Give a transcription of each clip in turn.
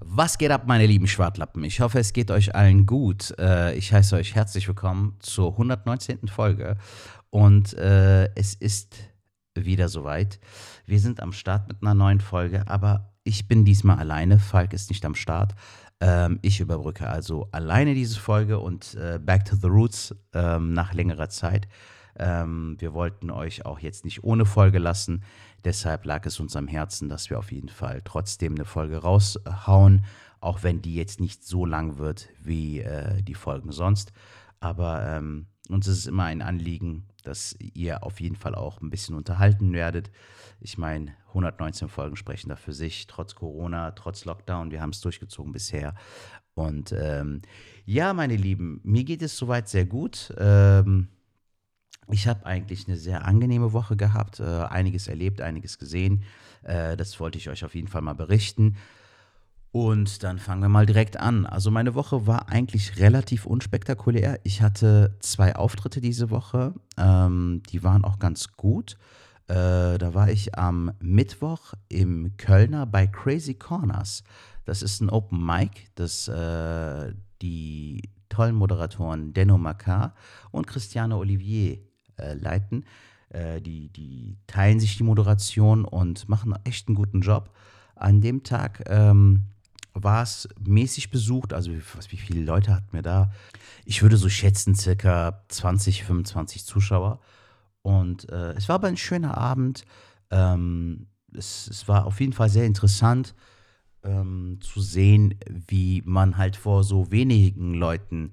Was geht ab, meine lieben Schwartlappen? Ich hoffe, es geht euch allen gut. Äh, ich heiße euch herzlich willkommen zur 119. Folge und äh, es ist wieder soweit. Wir sind am Start mit einer neuen Folge, aber ich bin diesmal alleine. Falk ist nicht am Start. Ähm, ich überbrücke also alleine diese Folge und äh, Back to the Roots ähm, nach längerer Zeit. Ähm, wir wollten euch auch jetzt nicht ohne Folge lassen. Deshalb lag es uns am Herzen, dass wir auf jeden Fall trotzdem eine Folge raushauen, auch wenn die jetzt nicht so lang wird wie äh, die Folgen sonst. Aber ähm, uns ist es immer ein Anliegen, dass ihr auf jeden Fall auch ein bisschen unterhalten werdet. Ich meine, 119 Folgen sprechen da für sich, trotz Corona, trotz Lockdown. Wir haben es durchgezogen bisher. Und ähm, ja, meine Lieben, mir geht es soweit sehr gut. Ähm, ich habe eigentlich eine sehr angenehme Woche gehabt, äh, einiges erlebt, einiges gesehen. Äh, das wollte ich euch auf jeden Fall mal berichten. Und dann fangen wir mal direkt an. Also meine Woche war eigentlich relativ unspektakulär. Ich hatte zwei Auftritte diese Woche. Ähm, die waren auch ganz gut. Äh, da war ich am Mittwoch im Kölner bei Crazy Corners. Das ist ein Open Mic, das äh, die tollen Moderatoren Denno Makar und Christiane Olivier äh, leiten. Äh, die, die teilen sich die Moderation und machen echt einen guten Job. An dem Tag ähm, war es mäßig besucht. Also wie, wie viele Leute hatten wir da? Ich würde so schätzen, circa 20, 25 Zuschauer. Und äh, es war aber ein schöner Abend. Ähm, es, es, war auf jeden Fall sehr interessant ähm, zu sehen, wie man halt vor so wenigen Leuten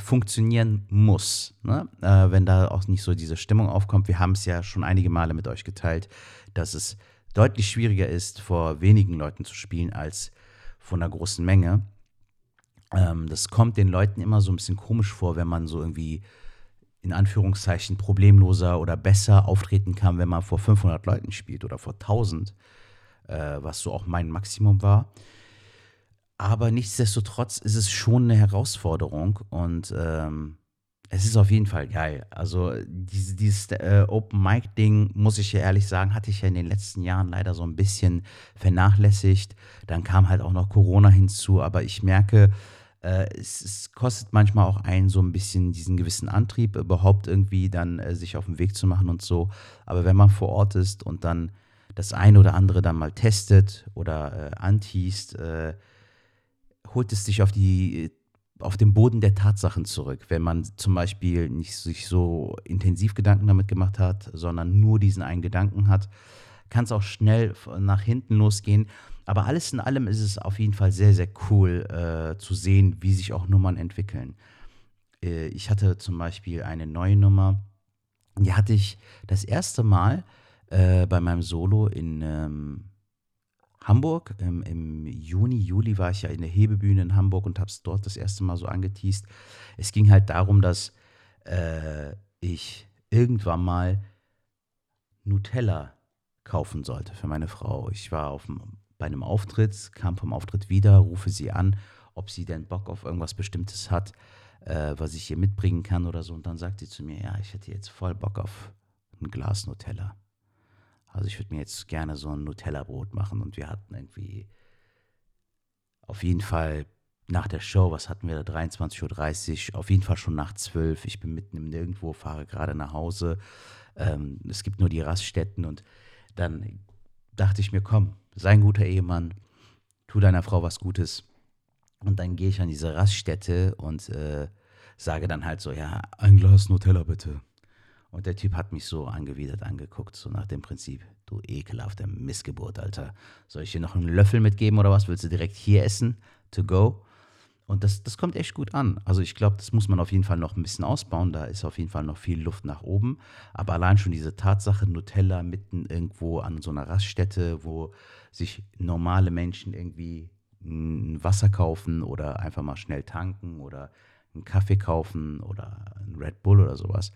funktionieren muss. Ne? Äh, wenn da auch nicht so diese Stimmung aufkommt. Wir haben es ja schon einige Male mit euch geteilt, dass es deutlich schwieriger ist, vor wenigen Leuten zu spielen, als von einer großen Menge. Ähm, das kommt den Leuten immer so ein bisschen komisch vor, wenn man so irgendwie in Anführungszeichen problemloser oder besser auftreten kann, wenn man vor 500 Leuten spielt oder vor 1000, äh, was so auch mein Maximum war. Aber nichtsdestotrotz ist es schon eine Herausforderung und ähm, es ist auf jeden Fall geil. Also dieses, dieses äh, Open Mic Ding, muss ich ja ehrlich sagen, hatte ich ja in den letzten Jahren leider so ein bisschen vernachlässigt. Dann kam halt auch noch Corona hinzu, aber ich merke, äh, es, es, kostet manchmal auch einen so ein bisschen diesen gewissen Antrieb, überhaupt irgendwie dann äh, sich auf den Weg zu machen und so. Aber wenn man vor Ort ist und dann das eine oder andere dann mal testet oder äh, antießt, äh, holt es dich auf die auf den Boden der Tatsachen zurück, wenn man zum Beispiel nicht sich so intensiv Gedanken damit gemacht hat, sondern nur diesen einen Gedanken hat, kann es auch schnell nach hinten losgehen. Aber alles in allem ist es auf jeden Fall sehr, sehr cool äh, zu sehen, wie sich auch Nummern entwickeln. Äh, ich hatte zum Beispiel eine neue Nummer, die hatte ich das erste Mal äh, bei meinem Solo in, ähm, Hamburg. Ähm, Im Juni, Juli war ich ja in der Hebebühne in Hamburg und habe es dort das erste Mal so angeteased. Es ging halt darum, dass äh, ich irgendwann mal Nutella kaufen sollte für meine Frau. Ich war auf, bei einem Auftritt, kam vom Auftritt wieder, rufe sie an, ob sie denn Bock auf irgendwas Bestimmtes hat, äh, was ich ihr mitbringen kann oder so. Und dann sagt sie zu mir, ja, ich hätte jetzt voll Bock auf ein Glas Nutella. Also ich würde mir jetzt gerne so ein Nutella-Brot machen und wir hatten irgendwie auf jeden Fall nach der Show, was hatten wir da, 23.30 Uhr, auf jeden Fall schon nach 12 Ich bin mitten im Nirgendwo, fahre gerade nach Hause. Ähm, es gibt nur die Raststätten und dann dachte ich mir, komm, sei ein guter Ehemann, tu deiner Frau was Gutes. Und dann gehe ich an diese Raststätte und äh, sage dann halt so, ja, ein Glas Nutella bitte. Und der Typ hat mich so angewidert angeguckt, so nach dem Prinzip, du ekelhafter Missgeburt, Alter. Soll ich dir noch einen Löffel mitgeben oder was? Willst du direkt hier essen? To go? Und das, das kommt echt gut an. Also ich glaube, das muss man auf jeden Fall noch ein bisschen ausbauen. Da ist auf jeden Fall noch viel Luft nach oben. Aber allein schon diese Tatsache, Nutella mitten irgendwo an so einer Raststätte, wo sich normale Menschen irgendwie ein Wasser kaufen oder einfach mal schnell tanken oder einen Kaffee kaufen oder einen Red Bull oder sowas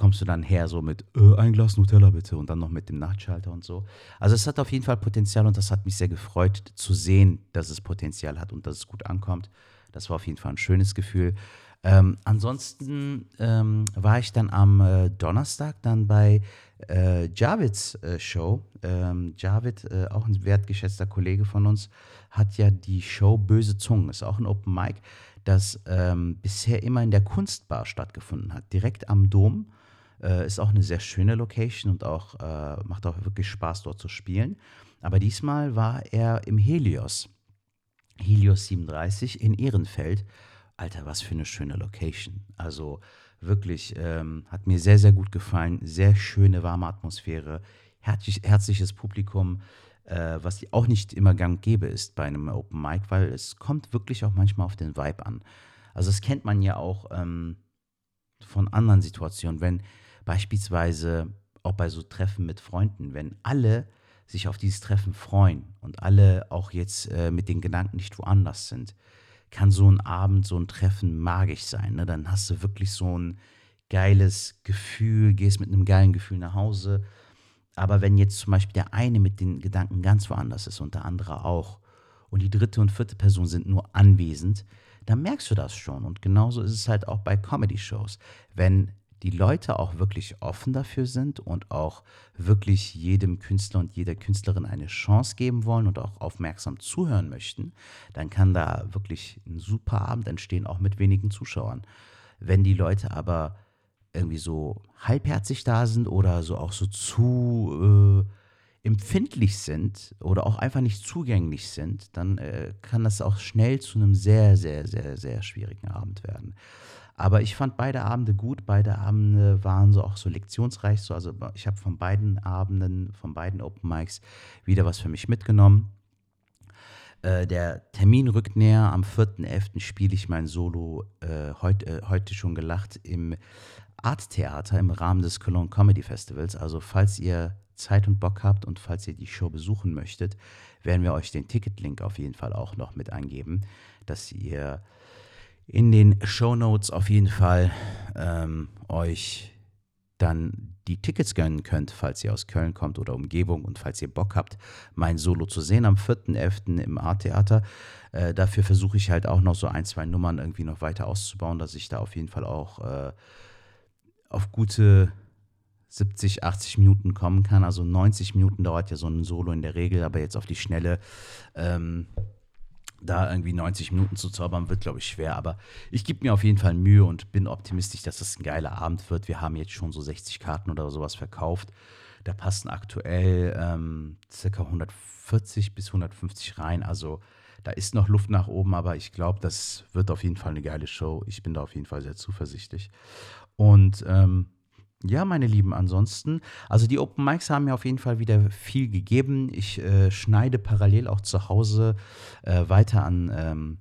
kommst du dann her so mit äh, ein Glas Nutella bitte und dann noch mit dem Nachtschalter und so. Also es hat auf jeden Fall Potenzial und das hat mich sehr gefreut zu sehen, dass es Potenzial hat und dass es gut ankommt. Das war auf jeden Fall ein schönes Gefühl. Ähm, ansonsten ähm, war ich dann am äh, Donnerstag dann bei äh, Javids äh, Show, ähm, Javid, äh, auch ein wertgeschätzter Kollege von uns, hat ja die Show Böse Zungen, ist auch ein Open Mic, das ähm, bisher immer in der Kunstbar stattgefunden hat, direkt am Dom. Äh, ist auch eine sehr schöne Location und auch äh, macht auch wirklich Spaß dort zu spielen. Aber diesmal war er im Helios. Helios 37 in Ehrenfeld. Alter, was für eine schöne Location. Also wirklich, ähm, hat mir sehr, sehr gut gefallen. Sehr schöne, warme Atmosphäre, herzlich, herzliches Publikum, äh, was auch nicht immer gang gäbe ist bei einem Open Mic, weil es kommt wirklich auch manchmal auf den Vibe an. Also das kennt man ja auch ähm, von anderen Situationen, wenn beispielsweise auch bei so Treffen mit Freunden, wenn alle sich auf dieses Treffen freuen und alle auch jetzt äh, mit den Gedanken nicht woanders sind, kann so ein Abend, so ein Treffen magisch sein. Ne? Dann hast du wirklich so ein geiles Gefühl, gehst mit einem geilen Gefühl nach Hause. Aber wenn jetzt zum Beispiel der eine mit den Gedanken ganz woanders ist und der andere auch und die dritte und vierte Person sind nur anwesend, dann merkst du das schon. Und genauso ist es halt auch bei Comedy-Shows. Wenn die Leute auch wirklich offen dafür sind und auch wirklich jedem Künstler und jeder Künstlerin eine Chance geben wollen und auch aufmerksam zuhören möchten, dann kann da wirklich ein super Abend entstehen, auch mit wenigen Zuschauern. Wenn die Leute aber irgendwie so halbherzig da sind oder so auch so zu äh, empfindlich sind oder auch einfach nicht zugänglich sind, dann äh, kann das auch schnell zu einem sehr, sehr, sehr, sehr schwierigen Abend werden. Aber ich fand beide Abende gut. Beide Abende waren so auch so lektionsreich. So. Also ich habe von beiden Abenden, von beiden Open Mics wieder was für mich mitgenommen. Äh, der Termin rückt näher. Am 4.11. spiele ich mein Solo, äh, heut, äh, heute schon gelacht, im Art Theater im Rahmen des Cologne Comedy Festivals. Also falls ihr Zeit und Bock habt und falls ihr die Show besuchen möchtet, werden wir euch den Ticketlink auf jeden Fall auch noch mit angeben, dass ihr in den Show Notes auf jeden Fall ähm, euch dann die Tickets gönnen könnt, falls ihr aus Köln kommt oder Umgebung und falls ihr Bock habt, mein Solo zu sehen am 4.11. im Art-Theater. Äh, dafür versuche ich halt auch noch so ein, zwei Nummern irgendwie noch weiter auszubauen, dass ich da auf jeden Fall auch äh, auf gute 70, 80 Minuten kommen kann. Also 90 Minuten dauert ja so ein Solo in der Regel, aber jetzt auf die Schnelle ähm, da irgendwie 90 Minuten zu zaubern, wird, glaube ich, schwer. Aber ich gebe mir auf jeden Fall Mühe und bin optimistisch, dass es ein geiler Abend wird. Wir haben jetzt schon so 60 Karten oder sowas verkauft. Da passen aktuell ähm, circa 140 bis 150 rein. Also da ist noch Luft nach oben, aber ich glaube, das wird auf jeden Fall eine geile Show. Ich bin da auf jeden Fall sehr zuversichtlich. Und ähm, ja, meine Lieben, ansonsten, also die Open Mics haben mir auf jeden Fall wieder viel gegeben. Ich äh, schneide parallel auch zu Hause äh, weiter an ähm,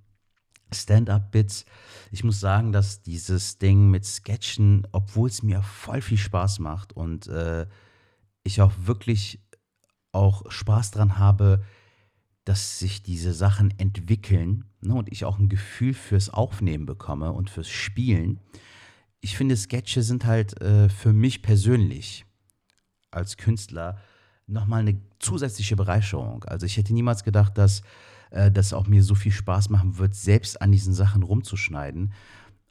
Stand-up-Bits. Ich muss sagen, dass dieses Ding mit Sketchen, obwohl es mir voll viel Spaß macht und äh, ich auch wirklich auch Spaß dran habe, dass sich diese Sachen entwickeln ne, und ich auch ein Gefühl fürs Aufnehmen bekomme und fürs Spielen ich finde, Sketche sind halt äh, für mich persönlich als Künstler nochmal eine zusätzliche Bereicherung. Also ich hätte niemals gedacht, dass äh, das auch mir so viel Spaß machen wird, selbst an diesen Sachen rumzuschneiden.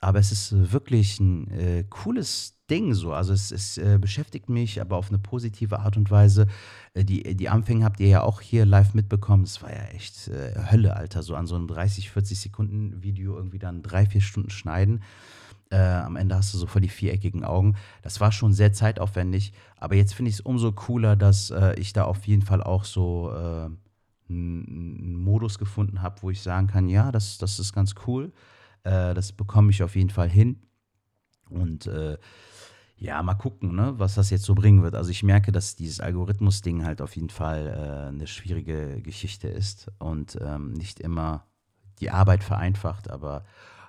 Aber es ist wirklich ein äh, cooles Ding so. Also es, es äh, beschäftigt mich, aber auf eine positive Art und Weise. Äh, die, die Anfänge habt ihr ja auch hier live mitbekommen. Das war ja echt äh, Hölle, Alter. So an so einem 30, 40 Sekunden Video irgendwie dann drei, vier Stunden schneiden. Äh, am Ende hast du so voll die viereckigen Augen. Das war schon sehr zeitaufwendig, aber jetzt finde ich es umso cooler, dass äh, ich da auf jeden Fall auch so äh, einen Modus gefunden habe, wo ich sagen kann, ja, das, das ist ganz cool. Äh, das bekomme ich auf jeden Fall hin. Und äh, ja, mal gucken, ne, was das jetzt so bringen wird. Also ich merke, dass dieses Algorithmus-Ding halt auf jeden Fall äh, eine schwierige Geschichte ist und ähm, nicht immer die Arbeit vereinfacht, aber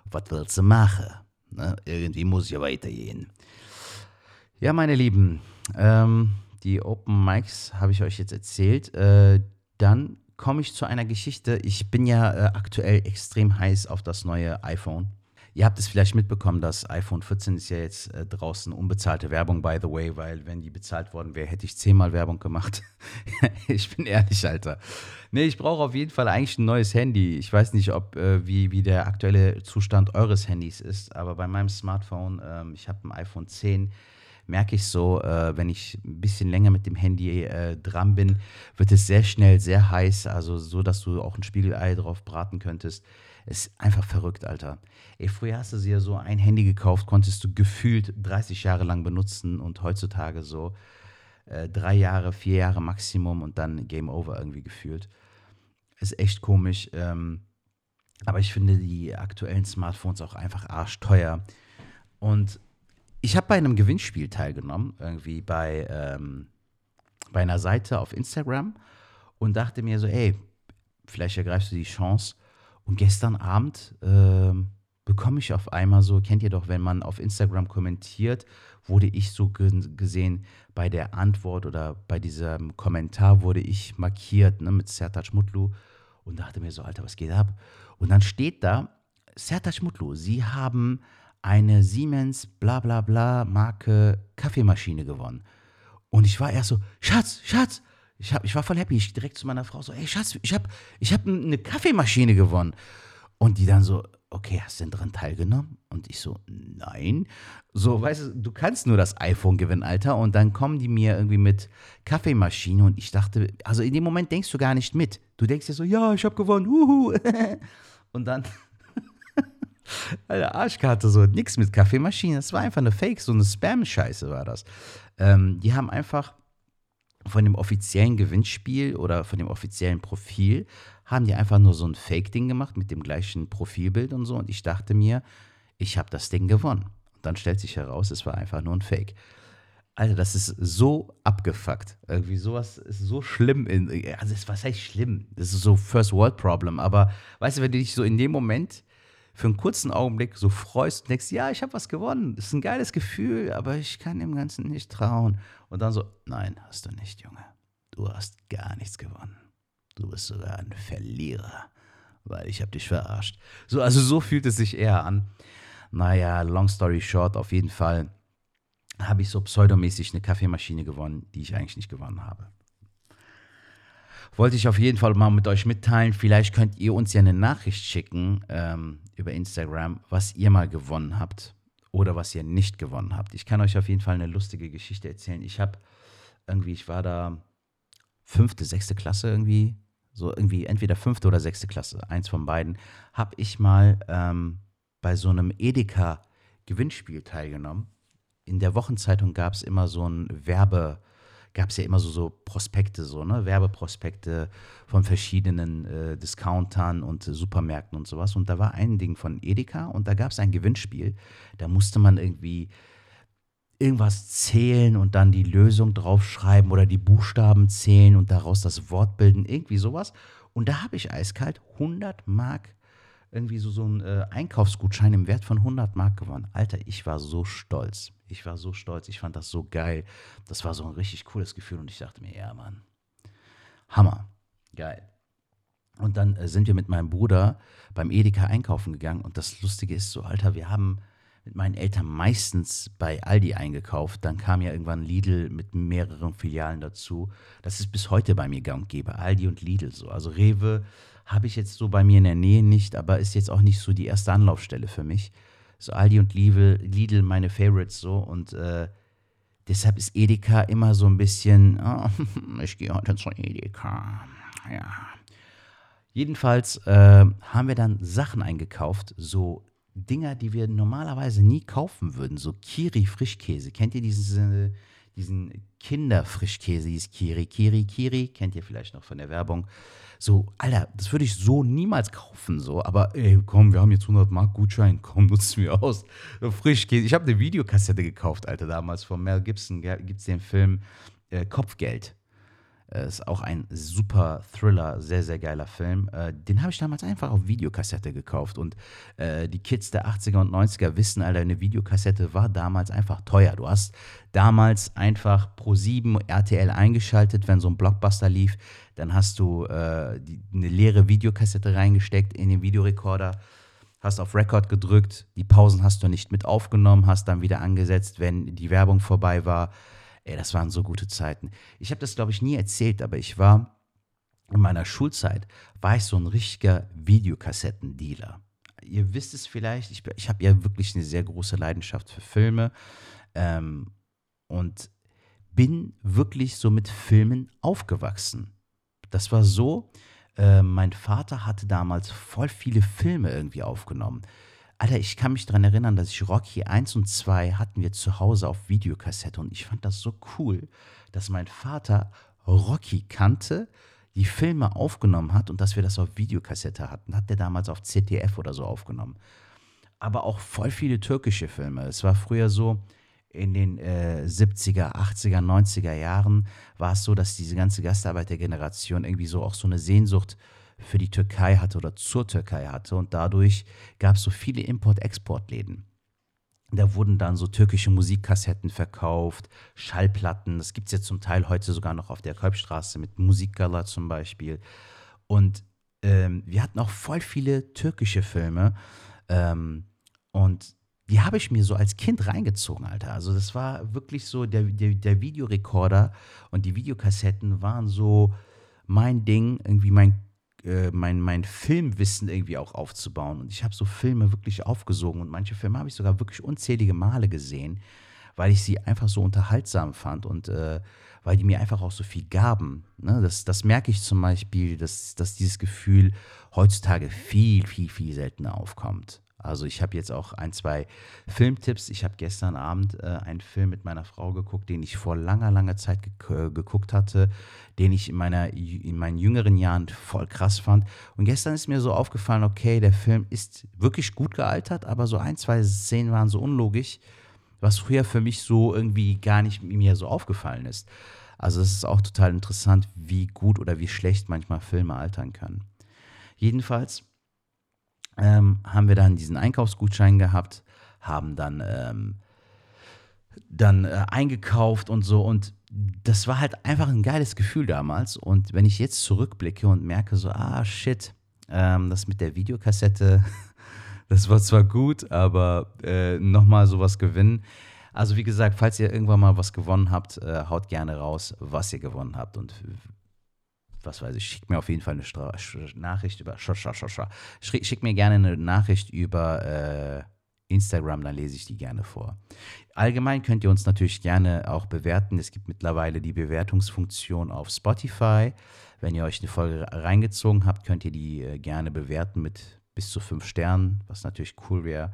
was willst du machen? Ne? Irgendwie muss ja weitergehen. Ja, meine Lieben, ähm, die Open Mics habe ich euch jetzt erzählt. Äh, dann komme ich zu einer Geschichte. Ich bin ja äh, aktuell extrem heiß auf das neue iPhone. Ihr habt es vielleicht mitbekommen, das iPhone 14 ist ja jetzt äh, draußen unbezahlte Werbung, by the way, weil wenn die bezahlt worden wäre, hätte ich zehnmal Werbung gemacht. ich bin ehrlich, Alter. Nee, ich brauche auf jeden Fall eigentlich ein neues Handy. Ich weiß nicht, ob äh, wie, wie der aktuelle Zustand eures Handys ist, aber bei meinem Smartphone, ähm, ich habe ein iPhone 10 merke ich so, äh, wenn ich ein bisschen länger mit dem Handy äh, dran bin, wird es sehr schnell sehr heiß, also so, dass du auch ein Spiegelei drauf braten könntest. Ist einfach verrückt, Alter. Ey, früher hast du dir so ein Handy gekauft, konntest du gefühlt 30 Jahre lang benutzen und heutzutage so äh, drei Jahre, vier Jahre Maximum und dann Game Over irgendwie gefühlt. Ist echt komisch. Ähm, aber ich finde die aktuellen Smartphones auch einfach arschteuer. Und ich habe bei einem Gewinnspiel teilgenommen, irgendwie bei, ähm, bei einer Seite auf Instagram und dachte mir so, ey, vielleicht ergreifst du die Chance. Und gestern Abend äh, bekomme ich auf einmal so, kennt ihr doch, wenn man auf Instagram kommentiert, wurde ich so gesehen, bei der Antwort oder bei diesem Kommentar wurde ich markiert ne, mit Sertac Mutlu und dachte mir so, Alter, was geht ab? Und dann steht da, Sertac Mutlu, Sie haben eine Siemens bla bla bla Marke Kaffeemaschine gewonnen. Und ich war erst so, Schatz, Schatz, ich, hab, ich war voll happy. Ich direkt zu meiner Frau so, ey Schatz, ich habe ich hab eine Kaffeemaschine gewonnen. Und die dann so, okay, hast du denn dran teilgenommen? Und ich so, nein. So, weißt du, du kannst nur das iPhone gewinnen, Alter. Und dann kommen die mir irgendwie mit Kaffeemaschine und ich dachte, also in dem Moment denkst du gar nicht mit. Du denkst dir so, ja, ich habe gewonnen, uhu. und dann, Alter, Arschkarte, so, nix mit Kaffeemaschine. Das war einfach eine Fake, so eine Spam-Scheiße war das. Ähm, die haben einfach von dem offiziellen Gewinnspiel oder von dem offiziellen Profil haben die einfach nur so ein Fake-Ding gemacht mit dem gleichen Profilbild und so. Und ich dachte mir, ich habe das Ding gewonnen. Und dann stellt sich heraus, es war einfach nur ein Fake. Alter, das ist so abgefuckt. Irgendwie sowas ist so schlimm. In, also, was heißt schlimm? Das ist so First World Problem. Aber weißt du, wenn du dich so in dem Moment für einen kurzen Augenblick so freust und denkst, ja, ich habe was gewonnen. Das ist ein geiles Gefühl, aber ich kann dem Ganzen nicht trauen. Und dann so, nein, hast du nicht, Junge. Du hast gar nichts gewonnen. Du bist sogar ein Verlierer, weil ich habe dich verarscht. So, also so fühlt es sich eher an. Naja, long story short, auf jeden Fall habe ich so pseudomäßig eine Kaffeemaschine gewonnen, die ich eigentlich nicht gewonnen habe. Wollte ich auf jeden Fall mal mit euch mitteilen. Vielleicht könnt ihr uns ja eine Nachricht schicken ähm, über Instagram, was ihr mal gewonnen habt oder was ihr nicht gewonnen habt. Ich kann euch auf jeden Fall eine lustige Geschichte erzählen. Ich habe irgendwie, ich war da fünfte, sechste Klasse irgendwie so irgendwie entweder fünfte oder sechste Klasse, eins von beiden, habe ich mal ähm, bei so einem Edeka-Gewinnspiel teilgenommen. In der Wochenzeitung gab es immer so ein Werbe, gab es ja immer so, so Prospekte, so, ne? Werbeprospekte von verschiedenen äh, Discountern und äh, Supermärkten und sowas. Und da war ein Ding von Edeka und da gab es ein Gewinnspiel. Da musste man irgendwie irgendwas zählen und dann die Lösung draufschreiben oder die Buchstaben zählen und daraus das Wort bilden, irgendwie sowas. Und da habe ich eiskalt 100 Mark, irgendwie so, so einen äh, Einkaufsgutschein im Wert von 100 Mark gewonnen. Alter, ich war so stolz. Ich war so stolz. Ich fand das so geil. Das war so ein richtig cooles Gefühl und ich dachte mir, ja, Mann, Hammer, geil. Und dann äh, sind wir mit meinem Bruder beim Edeka einkaufen gegangen und das Lustige ist so, Alter, wir haben mit meinen Eltern meistens bei Aldi eingekauft. Dann kam ja irgendwann Lidl mit mehreren Filialen dazu. Das ist bis heute bei mir gang und gäbe. Aldi und Lidl so. Also Rewe habe ich jetzt so bei mir in der Nähe nicht, aber ist jetzt auch nicht so die erste Anlaufstelle für mich. So Aldi und Lidl, meine Favorites so und äh, deshalb ist Edeka immer so ein bisschen, oh, ich gehe heute zu Edeka. Ja. Jedenfalls äh, haben wir dann Sachen eingekauft, so Dinger, die wir normalerweise nie kaufen würden. So Kiri-Frischkäse. Kennt ihr diesen, diesen Kinderfrischkäse, dieses Kiri, Kiri, Kiri? Kennt ihr vielleicht noch von der Werbung? So, Alter, das würde ich so niemals kaufen, so. Aber ey, komm, wir haben jetzt 100 Mark Gutschein, komm, nutzen wir aus. So, Frischkäse. Ich habe eine Videokassette gekauft, Alter, damals von Mel Gibson. Gibt es den Film äh, Kopfgeld. Äh, ist auch ein super Thriller, sehr, sehr geiler Film. Äh, den habe ich damals einfach auf Videokassette gekauft. Und äh, die Kids der 80er und 90er wissen, Alter, eine Videokassette war damals einfach teuer. Du hast damals einfach pro 7 RTL eingeschaltet, wenn so ein Blockbuster lief. Dann hast du äh, die, eine leere Videokassette reingesteckt in den Videorekorder hast auf Record gedrückt, die Pausen hast du nicht mit aufgenommen, hast dann wieder angesetzt, wenn die Werbung vorbei war. Ey, das waren so gute Zeiten. Ich habe das, glaube ich, nie erzählt, aber ich war in meiner Schulzeit, war ich so ein richtiger Videokassettendealer. Ihr wisst es vielleicht, ich, ich habe ja wirklich eine sehr große Leidenschaft für Filme. Ähm, und bin wirklich so mit Filmen aufgewachsen. Das war so, äh, mein Vater hatte damals voll viele Filme irgendwie aufgenommen. Alter, ich kann mich daran erinnern, dass ich Rocky 1 und 2 hatten wir zu Hause auf Videokassette und ich fand das so cool, dass mein Vater Rocky kannte, die Filme aufgenommen hat und dass wir das auf Videokassette hatten. Hat der damals auf ZDF oder so aufgenommen. Aber auch voll viele türkische Filme. Es war früher so, in den äh, 70er, 80er, 90er Jahren war es so, dass diese ganze Gastarbeitergeneration irgendwie so auch so eine Sehnsucht für die Türkei hatte oder zur Türkei hatte. Und dadurch gab es so viele Import-Export-Läden. Da wurden dann so türkische Musikkassetten verkauft, Schallplatten. Das gibt es jetzt zum Teil heute sogar noch auf der Kolbstraße mit Musikgala zum Beispiel. Und ähm, wir hatten auch voll viele türkische Filme. Ähm, und die habe ich mir so als Kind reingezogen, Alter. Also das war wirklich so, der, der, der Videorekorder und die Videokassetten waren so mein Ding, irgendwie mein äh, mein, mein Filmwissen irgendwie auch aufzubauen. Und ich habe so Filme wirklich aufgesogen und manche Filme habe ich sogar wirklich unzählige Male gesehen, weil ich sie einfach so unterhaltsam fand und äh, weil die mir einfach auch so viel gaben. Ne? Das, das merke ich zum Beispiel, dass, dass dieses Gefühl heutzutage viel, viel, viel seltener aufkommt. Also ich habe jetzt auch ein, zwei Filmtipps. Ich habe gestern Abend äh, einen Film mit meiner Frau geguckt, den ich vor langer, langer Zeit ge äh, geguckt hatte, den ich in, meiner, in meinen jüngeren Jahren voll krass fand. Und gestern ist mir so aufgefallen, okay, der Film ist wirklich gut gealtert, aber so ein, zwei Szenen waren so unlogisch, was früher für mich so irgendwie gar nicht mir so aufgefallen ist. Also es ist auch total interessant, wie gut oder wie schlecht manchmal Filme altern können. Jedenfalls ähm, haben wir dann diesen Einkaufsgutschein gehabt, haben dann, ähm, dann äh, eingekauft und so. Und das war halt einfach ein geiles Gefühl damals. Und wenn ich jetzt zurückblicke und merke so, ah, shit, ähm, das mit der Videokassette, das war zwar gut, aber äh, nochmal sowas gewinnen. Also wie gesagt, falls ihr irgendwann mal was gewonnen habt, äh, haut gerne raus, was ihr gewonnen habt und was weiß ich, schickt mir auf jeden Fall eine Stra Nachricht über, schickt mir gerne eine Nachricht über äh, Instagram, dann lese ich die gerne vor. Allgemein könnt ihr uns natürlich gerne auch bewerten. Es gibt mittlerweile die Bewertungsfunktion auf Spotify. Wenn ihr euch eine Folge reingezogen habt, könnt ihr die äh, gerne bewerten mit bis zu fünf Sternen, was natürlich cool wäre.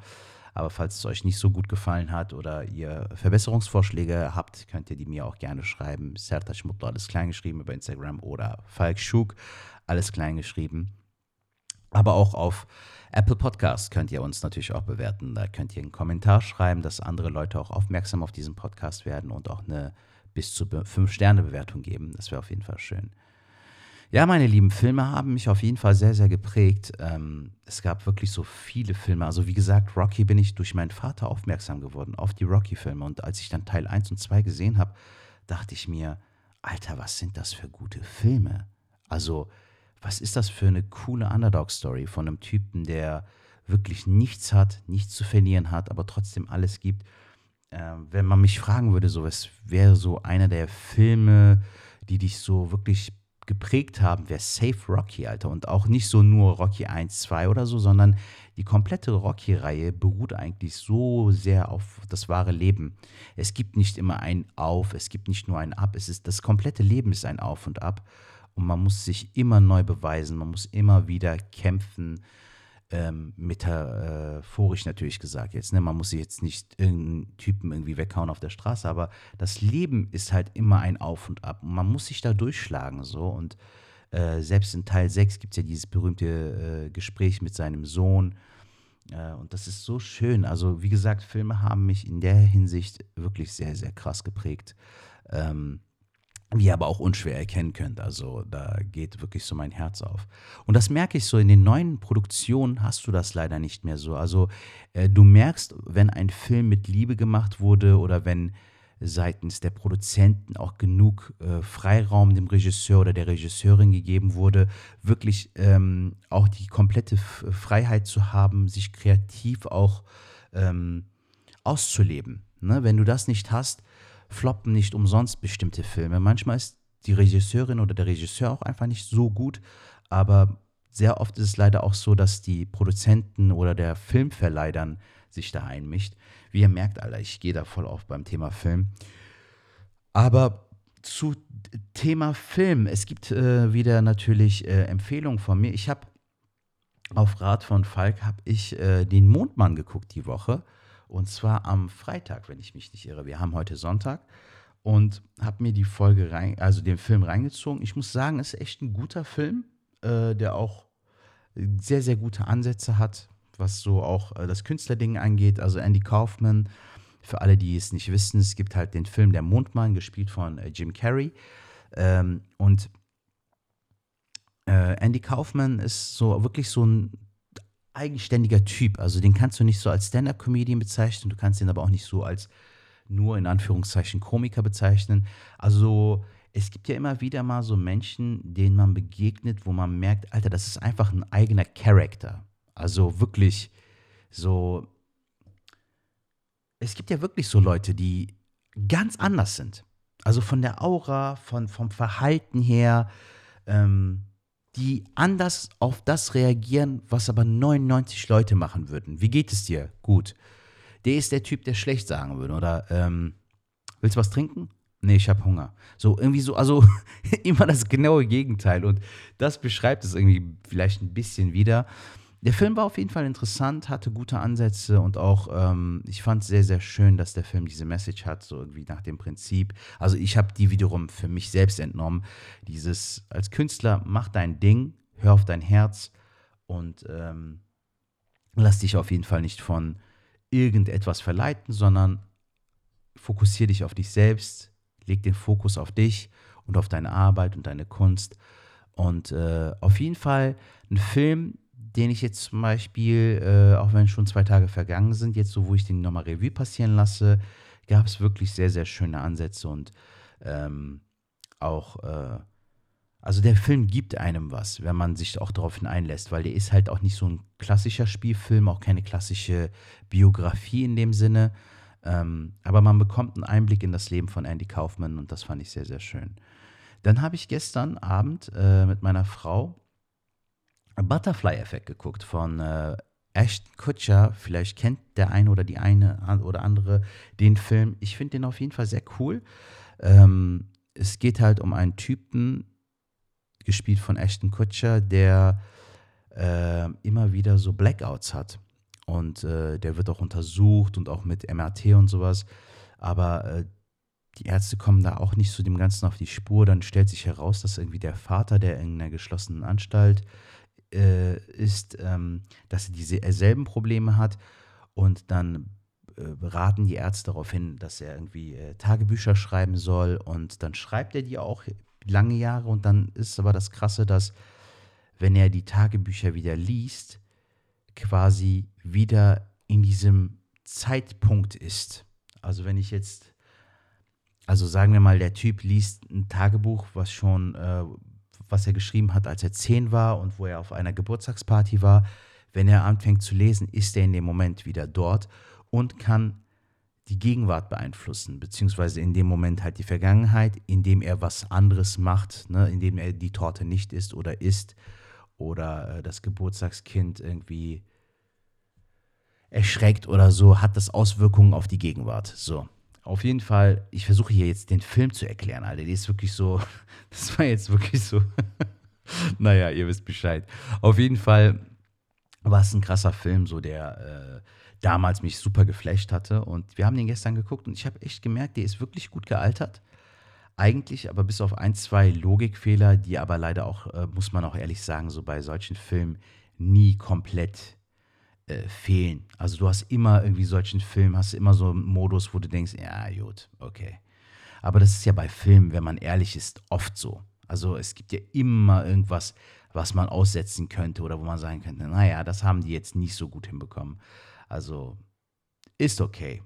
Aber falls es euch nicht so gut gefallen hat oder ihr Verbesserungsvorschläge habt, könnt ihr die mir auch gerne schreiben. Sertac Mutlu, alles klein geschrieben über Instagram oder Falk Schug, alles klein geschrieben. Aber auch auf Apple Podcast könnt ihr uns natürlich auch bewerten. Da könnt ihr einen Kommentar schreiben, dass andere Leute auch aufmerksam auf diesen Podcast werden und auch eine bis zu 5-Sterne-Bewertung geben. Das wäre auf jeden Fall schön. Ja, meine lieben Filme haben mich auf jeden Fall sehr, sehr geprägt. Ähm, es gab wirklich so viele Filme. Also wie gesagt, Rocky bin ich durch meinen Vater aufmerksam geworden, auf die Rocky-Filme. Und als ich dann Teil 1 und 2 gesehen habe, dachte ich mir, Alter, was sind das für gute Filme? Also, was ist das für eine coole Underdog-Story von einem Typen, der wirklich nichts hat, nichts zu verlieren hat, aber trotzdem alles gibt. Ähm, wenn man mich fragen würde, so was wäre so einer der Filme, die dich so wirklich geprägt haben, wäre Safe Rocky, Alter. Und auch nicht so nur Rocky 1, 2 oder so, sondern die komplette Rocky-Reihe beruht eigentlich so sehr auf das wahre Leben. Es gibt nicht immer ein Auf, es gibt nicht nur ein Ab. Es ist, das komplette Leben ist ein Auf und Ab. Und man muss sich immer neu beweisen, man muss immer wieder kämpfen ähm, metaphorisch natürlich gesagt jetzt. Ne? Man muss jetzt nicht irgendeinen Typen irgendwie weghauen auf der Straße, aber das Leben ist halt immer ein Auf und Ab. Und man muss sich da durchschlagen so. Und äh, selbst in Teil 6 gibt es ja dieses berühmte äh, Gespräch mit seinem Sohn. Äh, und das ist so schön. Also, wie gesagt, Filme haben mich in der Hinsicht wirklich sehr, sehr krass geprägt. Ähm, wie ihr aber auch unschwer erkennen könnt. Also da geht wirklich so mein Herz auf. Und das merke ich so, in den neuen Produktionen hast du das leider nicht mehr so. Also äh, du merkst, wenn ein Film mit Liebe gemacht wurde oder wenn seitens der Produzenten auch genug äh, Freiraum dem Regisseur oder der Regisseurin gegeben wurde, wirklich ähm, auch die komplette F Freiheit zu haben, sich kreativ auch ähm, auszuleben. Ne? Wenn du das nicht hast, floppen nicht umsonst bestimmte Filme. Manchmal ist die Regisseurin oder der Regisseur auch einfach nicht so gut, aber sehr oft ist es leider auch so, dass die Produzenten oder der Filmverleih dann sich da einmischt. Wie ihr merkt, Alter, ich gehe da voll auf beim Thema Film. Aber zu Thema Film. Es gibt äh, wieder natürlich äh, Empfehlungen von mir. Ich habe auf Rat von Falk habe ich äh, den Mondmann geguckt die Woche. Und zwar am Freitag, wenn ich mich nicht irre. Wir haben heute Sonntag und habe mir die Folge rein, also den Film reingezogen. Ich muss sagen, es ist echt ein guter Film, äh, der auch sehr, sehr gute Ansätze hat, was so auch äh, das Künstlerding angeht. Also Andy Kaufman, für alle, die es nicht wissen, es gibt halt den Film Der Mondmann, gespielt von äh, Jim Carrey. Ähm, und äh, Andy Kaufman ist so wirklich so ein eigenständiger Typ. Also den kannst du nicht so als Stand-up-Comedian bezeichnen, du kannst ihn aber auch nicht so als nur in Anführungszeichen Komiker bezeichnen. Also es gibt ja immer wieder mal so Menschen, denen man begegnet, wo man merkt, Alter, das ist einfach ein eigener Charakter. Also wirklich so. Es gibt ja wirklich so Leute, die ganz anders sind. Also von der Aura, von, vom Verhalten her, ähm, die anders auf das reagieren, was aber 99 Leute machen würden. Wie geht es dir? Gut. Der ist der Typ, der schlecht sagen würde. Oder ähm, willst du was trinken? Nee, ich habe Hunger. So irgendwie so, also immer das genaue Gegenteil. Und das beschreibt es irgendwie vielleicht ein bisschen wieder. Der Film war auf jeden Fall interessant, hatte gute Ansätze und auch, ähm, ich fand es sehr, sehr schön, dass der Film diese Message hat, so irgendwie nach dem Prinzip. Also ich habe die wiederum für mich selbst entnommen. Dieses, als Künstler, mach dein Ding, hör auf dein Herz und ähm, lass dich auf jeden Fall nicht von irgendetwas verleiten, sondern fokussiere dich auf dich selbst, leg den Fokus auf dich und auf deine Arbeit und deine Kunst. Und äh, auf jeden Fall ein Film, den ich jetzt zum Beispiel, äh, auch wenn schon zwei Tage vergangen sind, jetzt so, wo ich den nochmal Revue passieren lasse, gab es wirklich sehr, sehr schöne Ansätze und ähm, auch, äh, also der Film gibt einem was, wenn man sich auch darauf einlässt, weil der ist halt auch nicht so ein klassischer Spielfilm, auch keine klassische Biografie in dem Sinne, ähm, aber man bekommt einen Einblick in das Leben von Andy Kaufman und das fand ich sehr, sehr schön. Dann habe ich gestern Abend äh, mit meiner Frau Butterfly-Effekt geguckt von äh, Ashton Kutcher. Vielleicht kennt der eine oder die eine oder andere den Film. Ich finde den auf jeden Fall sehr cool. Ähm, es geht halt um einen Typen, gespielt von Ashton Kutcher, der äh, immer wieder so Blackouts hat. Und äh, der wird auch untersucht und auch mit MRT und sowas. Aber äh, die Ärzte kommen da auch nicht zu dem Ganzen auf die Spur. Dann stellt sich heraus, dass irgendwie der Vater, der in einer geschlossenen Anstalt äh, ist, ähm, dass er dieselben Probleme hat und dann äh, raten die Ärzte darauf hin, dass er irgendwie äh, Tagebücher schreiben soll und dann schreibt er die auch lange Jahre und dann ist aber das Krasse, dass wenn er die Tagebücher wieder liest, quasi wieder in diesem Zeitpunkt ist. Also wenn ich jetzt, also sagen wir mal, der Typ liest ein Tagebuch, was schon äh, was er geschrieben hat, als er zehn war und wo er auf einer Geburtstagsparty war. Wenn er anfängt zu lesen, ist er in dem Moment wieder dort und kann die Gegenwart beeinflussen, beziehungsweise in dem Moment halt die Vergangenheit, indem er was anderes macht, ne, indem er die Torte nicht isst oder isst oder äh, das Geburtstagskind irgendwie erschreckt oder so, hat das Auswirkungen auf die Gegenwart. So. Auf jeden Fall, ich versuche hier jetzt den Film zu erklären, Alter. Die ist wirklich so, das war jetzt wirklich so. naja, ihr wisst Bescheid. Auf jeden Fall war es ein krasser Film, so der äh, damals mich super geflasht hatte. Und wir haben den gestern geguckt und ich habe echt gemerkt, der ist wirklich gut gealtert. Eigentlich, aber bis auf ein, zwei Logikfehler, die aber leider auch, äh, muss man auch ehrlich sagen, so bei solchen Filmen nie komplett äh, fehlen. Also du hast immer irgendwie solchen Film, hast immer so einen Modus, wo du denkst, ja, gut, okay. Aber das ist ja bei Filmen, wenn man ehrlich ist, oft so. Also es gibt ja immer irgendwas, was man aussetzen könnte oder wo man sagen könnte, naja, das haben die jetzt nicht so gut hinbekommen. Also ist okay.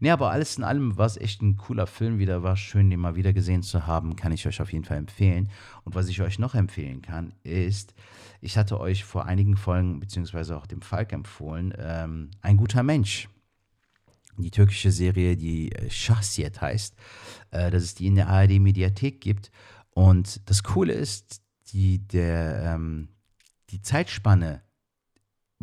Nee, aber alles in allem war es echt ein cooler Film wieder. War schön, den mal wieder gesehen zu haben. Kann ich euch auf jeden Fall empfehlen. Und was ich euch noch empfehlen kann, ist, ich hatte euch vor einigen Folgen, beziehungsweise auch dem Falk empfohlen, ähm, Ein guter Mensch. Die türkische Serie, die Shahsiyet heißt, äh, dass es die in der ARD-Mediathek gibt. Und das Coole ist, die, der, ähm, die Zeitspanne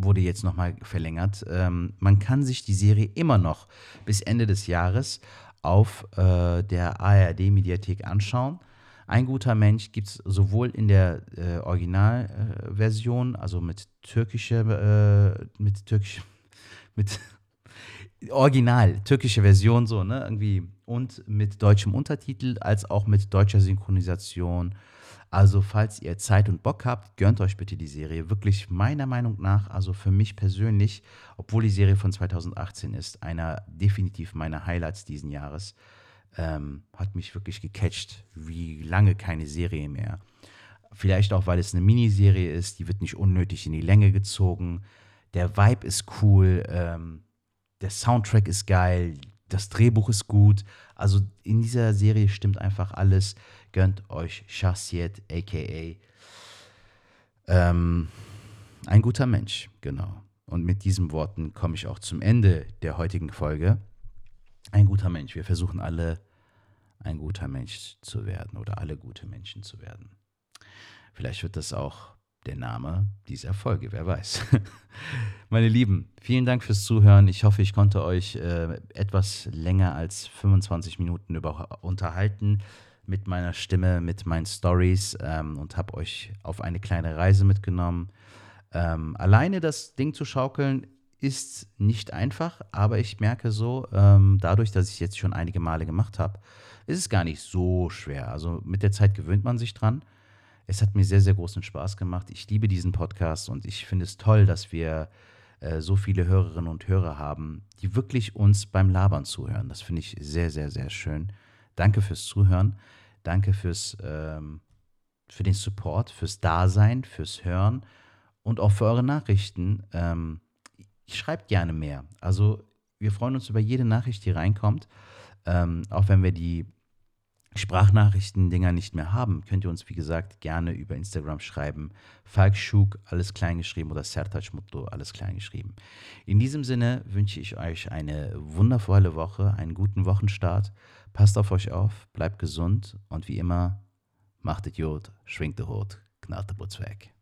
wurde jetzt nochmal verlängert. Ähm, man kann sich die Serie immer noch bis Ende des Jahres auf äh, der ARD-Mediathek anschauen. Ein guter Mensch gibt es sowohl in der äh, Originalversion, also mit türkischer, äh, mit türkisch, mit Original, türkische Version so, ne, irgendwie und mit deutschem Untertitel als auch mit deutscher Synchronisation. Also, falls ihr Zeit und Bock habt, gönnt euch bitte die Serie. Wirklich meiner Meinung nach, also für mich persönlich, obwohl die Serie von 2018 ist, einer definitiv meiner Highlights diesen Jahres. Ähm, hat mich wirklich gecatcht, wie lange keine Serie mehr. Vielleicht auch, weil es eine Miniserie ist, die wird nicht unnötig in die Länge gezogen. Der Vibe ist cool, ähm, der Soundtrack ist geil, das Drehbuch ist gut. Also in dieser Serie stimmt einfach alles. Gönnt euch Shassiet, aka ähm, ein guter Mensch, genau. Und mit diesen Worten komme ich auch zum Ende der heutigen Folge. Ein guter Mensch. Wir versuchen alle, ein guter Mensch zu werden oder alle gute Menschen zu werden. Vielleicht wird das auch der Name dieser Folge, wer weiß. Meine Lieben, vielen Dank fürs Zuhören. Ich hoffe, ich konnte euch äh, etwas länger als 25 Minuten über unterhalten mit meiner Stimme, mit meinen Stories ähm, und habe euch auf eine kleine Reise mitgenommen. Ähm, alleine das Ding zu schaukeln ist nicht einfach, aber ich merke so, ähm, dadurch, dass ich es jetzt schon einige Male gemacht habe, ist es gar nicht so schwer. Also mit der Zeit gewöhnt man sich dran. Es hat mir sehr, sehr großen Spaß gemacht. Ich liebe diesen Podcast und ich finde es toll, dass wir äh, so viele Hörerinnen und Hörer haben, die wirklich uns beim Labern zuhören. Das finde ich sehr, sehr, sehr schön. Danke fürs Zuhören. Danke fürs, ähm, für den Support, fürs Dasein, fürs Hören und auch für eure Nachrichten. Ähm, schreibt gerne mehr. Also wir freuen uns über jede Nachricht, die reinkommt. Ähm, auch wenn wir die Sprachnachrichten-Dinger nicht mehr haben, könnt ihr uns, wie gesagt, gerne über Instagram schreiben. Falk Schuk, alles klein geschrieben, oder Sertac Mutlu, alles klein geschrieben. In diesem Sinne wünsche ich euch eine wundervolle Woche, einen guten Wochenstart. Passt auf euch auf, bleibt gesund und wie immer, macht Idiot, schwingt der Hut, knallt der Putz weg.